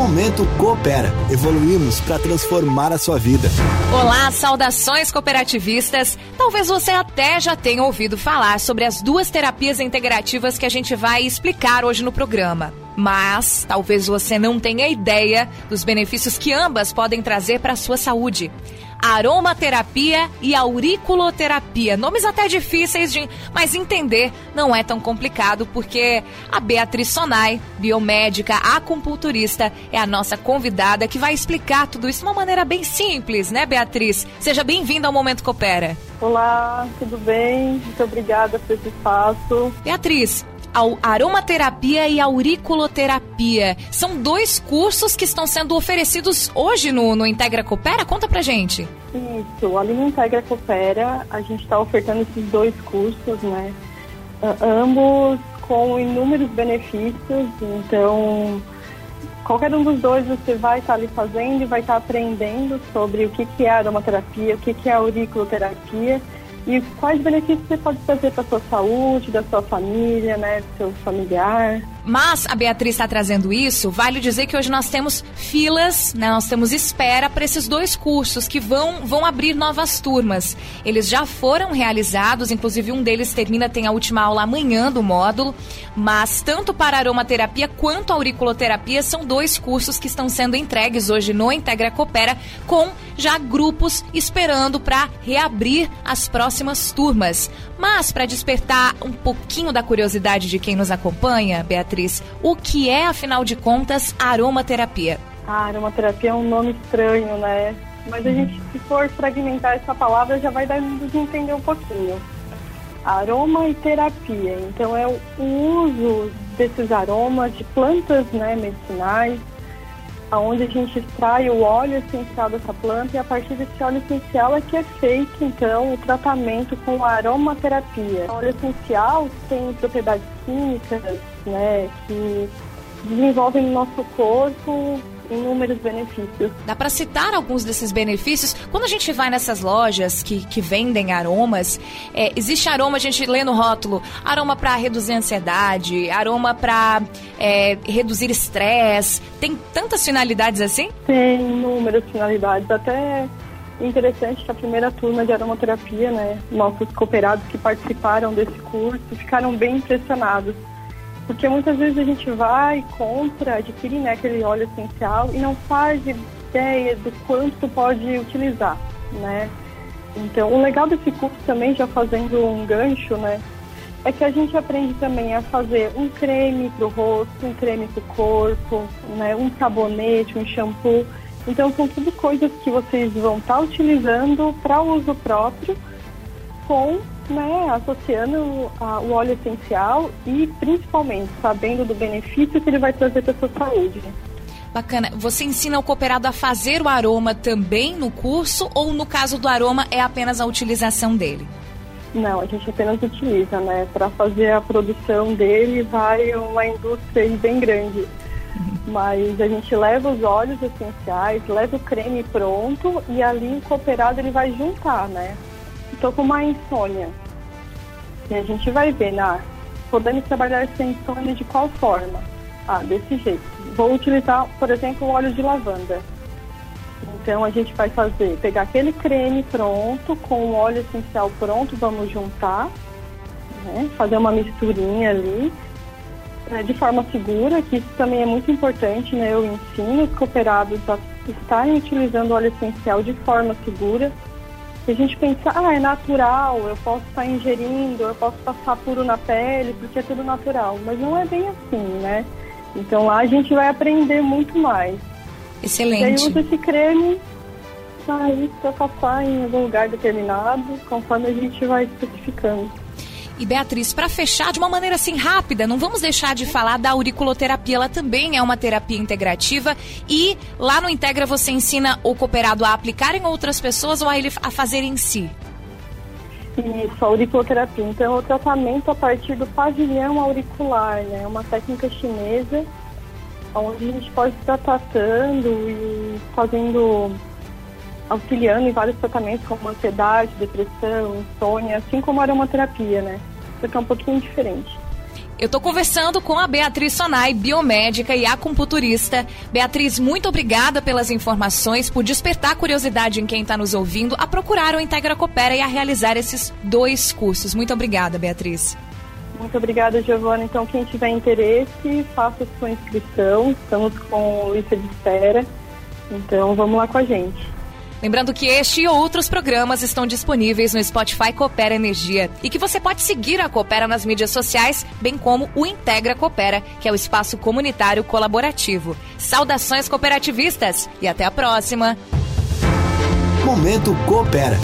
Momento Coopera. Evoluímos para transformar a sua vida. Olá, saudações cooperativistas. Talvez você até já tenha ouvido falar sobre as duas terapias integrativas que a gente vai explicar hoje no programa. Mas talvez você não tenha ideia dos benefícios que ambas podem trazer para a sua saúde aromaterapia e auriculoterapia. Nomes até difíceis de, mas entender não é tão complicado porque a Beatriz Sonai, biomédica, acupunturista, é a nossa convidada que vai explicar tudo isso de uma maneira bem simples, né, Beatriz? Seja bem-vinda ao Momento Coopera. Olá, tudo bem? Muito obrigada por esse espaço. Beatriz, ao aromaterapia e auriculoterapia. São dois cursos que estão sendo oferecidos hoje no, no Integra Coopera? Conta pra gente. Isso, ali no Integra Coopera a gente está ofertando esses dois cursos, né? ambos com inúmeros benefícios, então qualquer um dos dois você vai estar tá ali fazendo e vai estar tá aprendendo sobre o que, que é aromaterapia, o que, que é auriculoterapia e quais benefícios você pode trazer para sua saúde, da sua família, né, do seu familiar. Mas a Beatriz está trazendo isso, vale dizer que hoje nós temos filas, né, nós temos espera para esses dois cursos que vão, vão abrir novas turmas. Eles já foram realizados, inclusive um deles termina, tem a última aula amanhã do módulo, mas tanto para aromaterapia quanto auriculoterapia são dois cursos que estão sendo entregues hoje no Integra Coopera, com já grupos esperando para reabrir as próximas turmas. Mas para despertar um pouquinho da curiosidade de quem nos acompanha, Beatriz, Beatriz, o que é, afinal de contas, aromaterapia? A aromaterapia é um nome estranho, né? Mas a gente, se for fragmentar essa palavra, já vai dar de entender um pouquinho. Aroma e terapia. Então, é o uso desses aromas de plantas né, medicinais, onde a gente extrai o óleo essencial dessa planta e a partir desse óleo essencial é que é feito então o tratamento com aromaterapia. O óleo essencial tem propriedades químicas, né, que desenvolvem no nosso corpo inúmeros benefícios. Dá para citar alguns desses benefícios? Quando a gente vai nessas lojas que, que vendem aromas, é, existe aroma, a gente lê no rótulo, aroma para reduzir a ansiedade, aroma para é, reduzir estresse. Tem tantas finalidades assim? Tem inúmeras finalidades, até interessante que a primeira turma de aromaterapia, né, nossos cooperados que participaram desse curso ficaram bem impressionados porque muitas vezes a gente vai, compra, adquire né, aquele óleo essencial e não faz ideia do quanto pode utilizar, né? Então, o legal desse curso também, já fazendo um gancho, né? É que a gente aprende também a fazer um creme para o rosto, um creme para o corpo, né? um sabonete, um shampoo. Então, são tudo coisas que vocês vão estar tá utilizando para uso próprio com né, associando a, o óleo essencial e principalmente sabendo do benefício que ele vai trazer para a sua saúde. Bacana. Você ensina o cooperado a fazer o aroma também no curso ou no caso do aroma é apenas a utilização dele? Não, a gente apenas utiliza, né? Para fazer a produção dele vai uma indústria bem grande. Uhum. Mas a gente leva os óleos essenciais, leva o creme pronto e ali o cooperado ele vai juntar, né? Estou com uma insônia. E a gente vai ver, né? Podemos trabalhar essa insônia de qual forma? Ah, desse jeito. Vou utilizar, por exemplo, o óleo de lavanda. Então a gente vai fazer, pegar aquele creme pronto, com o óleo essencial pronto, vamos juntar, né? fazer uma misturinha ali, né? de forma segura, que isso também é muito importante, né? Eu ensino os cooperados a estarem utilizando o óleo essencial de forma segura, se a gente pensar, ah, é natural, eu posso estar ingerindo, eu posso passar puro na pele, porque é tudo natural. Mas não é bem assim, né? Então lá a gente vai aprender muito mais. Excelente. E aí usa esse creme aí para passar em algum lugar determinado, conforme a gente vai especificando. E Beatriz, para fechar de uma maneira assim rápida, não vamos deixar de falar da auriculoterapia. Ela também é uma terapia integrativa e lá no Integra você ensina o cooperado a aplicar em outras pessoas ou a ele a fazer em si? Isso, a auriculoterapia. Então, é o tratamento a partir do pavilhão auricular, né? É uma técnica chinesa onde a gente pode estar tratando e fazendo, auxiliando em vários tratamentos como ansiedade, depressão, insônia, assim como a aromaterapia, né? porque é um pouquinho diferente. Eu estou conversando com a Beatriz Sonai, biomédica e acupunturista. Beatriz, muito obrigada pelas informações, por despertar curiosidade em quem está nos ouvindo a procurar o Integra Coopera e a realizar esses dois cursos. Muito obrigada, Beatriz. Muito obrigada, Giovana. Então, quem tiver interesse, faça sua inscrição. Estamos com lista de espera. Então, vamos lá com a gente. Lembrando que este e outros programas estão disponíveis no Spotify Coopera Energia e que você pode seguir a Coopera nas mídias sociais, bem como o Integra Coopera, que é o espaço comunitário colaborativo. Saudações cooperativistas e até a próxima. Momento Coopera.